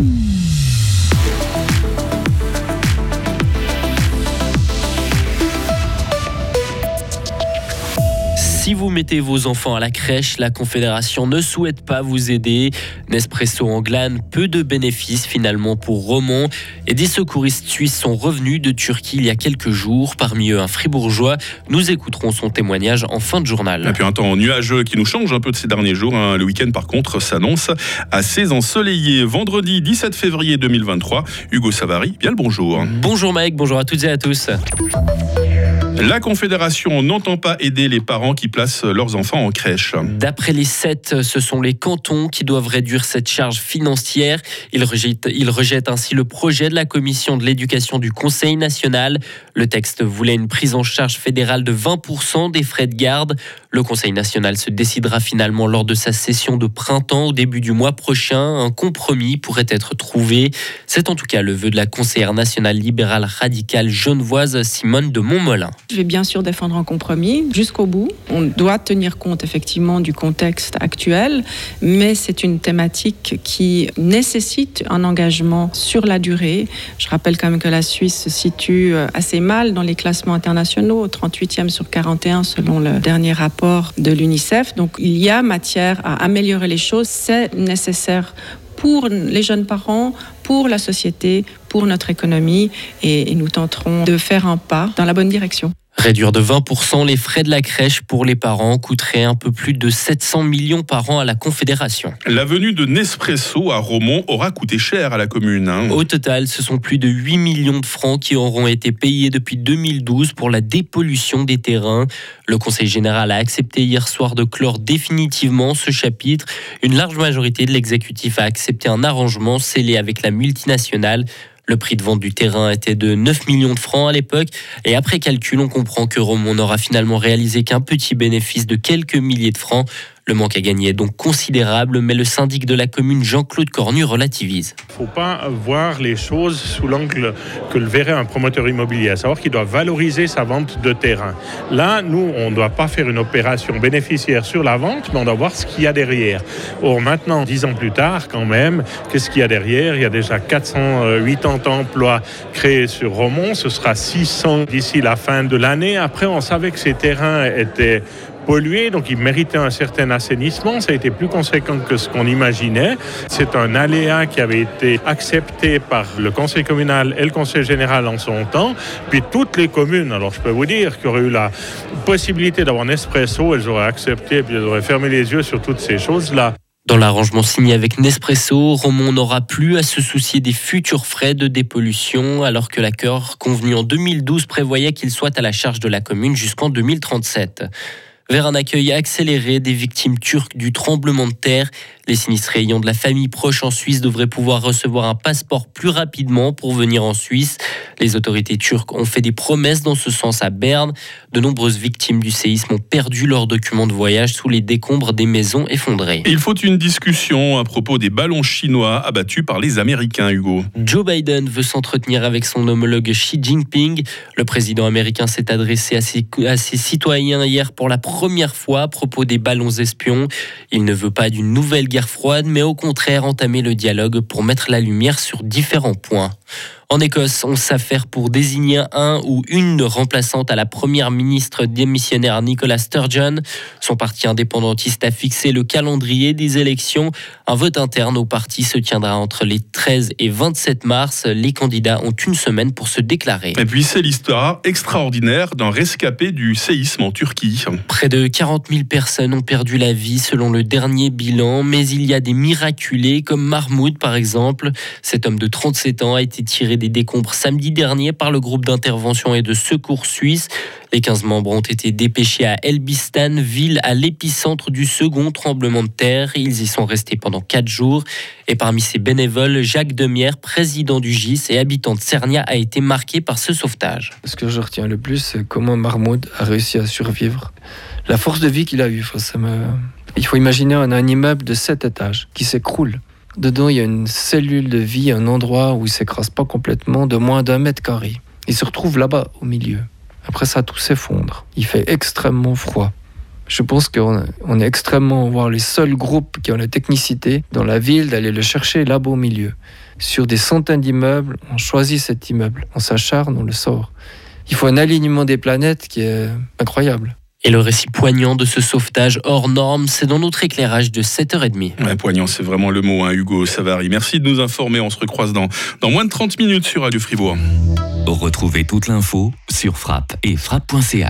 Mm-hmm. Si vous mettez vos enfants à la crèche, la Confédération ne souhaite pas vous aider. Nespresso en glane, peu de bénéfices finalement pour Romont. Et des secouristes suisses sont revenus de Turquie il y a quelques jours, parmi eux un fribourgeois. Nous écouterons son témoignage en fin de journal. Et puis un temps nuageux qui nous change un peu de ces derniers jours. Hein. Le week-end par contre s'annonce assez ensoleillé. Vendredi 17 février 2023, Hugo Savary, bien le bonjour. Bonjour Mike, bonjour à toutes et à tous. La Confédération n'entend pas aider les parents qui placent leurs enfants en crèche. D'après les sept, ce sont les cantons qui doivent réduire cette charge financière. Ils rejettent, ainsi le projet de la commission de l'éducation du Conseil national. Le texte voulait une prise en charge fédérale de 20% des frais de garde. Le Conseil national se décidera finalement lors de sa session de printemps au début du mois prochain. Un compromis pourrait être trouvé. C'est en tout cas le vœu de la conseillère nationale libérale radicale genevoise Simone de Montmolin. Je vais bien sûr défendre un compromis jusqu'au bout. On doit tenir compte effectivement du contexte actuel, mais c'est une thématique qui nécessite un engagement sur la durée. Je rappelle quand même que la Suisse se situe euh, assez mal dans les classements internationaux, 38e sur 41 selon le dernier rapport de l'UNICEF. Donc il y a matière à améliorer les choses. C'est nécessaire pour les jeunes parents, pour la société, pour notre économie et, nous tenterons de faire un pas dans la bonne direction. Réduire de 20% les frais de la crèche pour les parents coûterait un peu plus de 700 millions par an à la Confédération. La venue de Nespresso à Romont aura coûté cher à la commune. Hein. Au total, ce sont plus de 8 millions de francs qui auront été payés depuis 2012 pour la dépollution des terrains. Le Conseil général a accepté hier soir de clore définitivement ce chapitre. Une large majorité de l'exécutif a accepté un arrangement scellé avec la multinationale. Le prix de vente du terrain était de 9 millions de francs à l'époque. Et après calcul, on comprend que Romont n'aura finalement réalisé qu'un petit bénéfice de quelques milliers de francs. Le manque à gagner est donc considérable, mais le syndic de la commune, Jean-Claude Cornu, relativise. Il ne faut pas voir les choses sous l'angle que le verrait un promoteur immobilier, à savoir qu'il doit valoriser sa vente de terrain. Là, nous, on ne doit pas faire une opération bénéficiaire sur la vente, mais on doit voir ce qu'il y a derrière. Or, maintenant, dix ans plus tard, quand même, qu'est-ce qu'il y a derrière? Il y a déjà 480 emplois créés sur Romont, ce sera 600 d'ici la fin de l'année. Après, on savait que ces terrains étaient pollué, donc il méritait un certain assainissement. Ça a été plus conséquent que ce qu'on imaginait. C'est un aléa qui avait été accepté par le conseil communal et le conseil général en son temps. Puis toutes les communes, alors je peux vous dire qu'il y aurait eu la possibilité d'avoir un espresso, elles auraient accepté, puis elles auraient fermé les yeux sur toutes ces choses-là. Dans l'arrangement signé avec Nespresso, Romont n'aura plus à se soucier des futurs frais de dépollution, alors que l'accord convenu en 2012 prévoyait qu'il soit à la charge de la commune jusqu'en 2037 vers un accueil accéléré des victimes turques du tremblement de terre. Les sinistrés ayant de la famille proche en Suisse devraient pouvoir recevoir un passeport plus rapidement pour venir en Suisse. Les autorités turques ont fait des promesses dans ce sens à Berne. De nombreuses victimes du séisme ont perdu leurs documents de voyage sous les décombres des maisons effondrées. Il faut une discussion à propos des ballons chinois abattus par les Américains, Hugo. Joe Biden veut s'entretenir avec son homologue Xi Jinping. Le président américain s'est adressé à ses, à ses citoyens hier pour la première fois à propos des ballons espions. Il ne veut pas d'une nouvelle guerre froide, mais au contraire entamer le dialogue pour mettre la lumière sur différents points. En Écosse, on s'affaire pour désigner un ou une remplaçante à la première ministre démissionnaire Nicola Sturgeon. Son parti indépendantiste a fixé le calendrier des élections. Un vote interne au parti se tiendra entre les 13 et 27 mars. Les candidats ont une semaine pour se déclarer. Et puis c'est l'histoire extraordinaire d'un rescapé du séisme en Turquie. Près de 40 000 personnes ont perdu la vie selon le dernier bilan, mais il y a des miraculés comme Mahmoud par exemple. Cet homme de 37 ans a été tiré des décombres samedi dernier par le groupe d'intervention et de secours suisse. Les 15 membres ont été dépêchés à Elbistan, ville à l'épicentre du second tremblement de terre. Ils y sont restés pendant 4 jours. Et parmi ces bénévoles, Jacques Demière, président du GIS et habitant de Cernia, a été marqué par ce sauvetage. Ce que je retiens le plus, c'est comment Mahmoud a réussi à survivre. La force de vie qu'il a eue. Il faut imaginer un immeuble de 7 étages qui s'écroule. Dedans, il y a une cellule de vie, un endroit où il s'écrase pas complètement, de moins d'un mètre carré. Il se retrouve là-bas, au milieu. Après ça, tout s'effondre. Il fait extrêmement froid. Je pense qu'on on est extrêmement, voire les seuls groupes qui ont la technicité dans la ville d'aller le chercher là-bas au milieu. Sur des centaines d'immeubles, on choisit cet immeuble, on s'acharne, on le sort. Il faut un alignement des planètes qui est incroyable. Et le récit poignant de ce sauvetage hors norme, c'est dans notre éclairage de 7h30. Ouais, poignant, c'est vraiment le mot, hein, Hugo Savary. Merci de nous informer. On se recroise dans, dans moins de 30 minutes sur Radio Fribourg. Retrouvez toute l'info sur frappe et frappe.ch.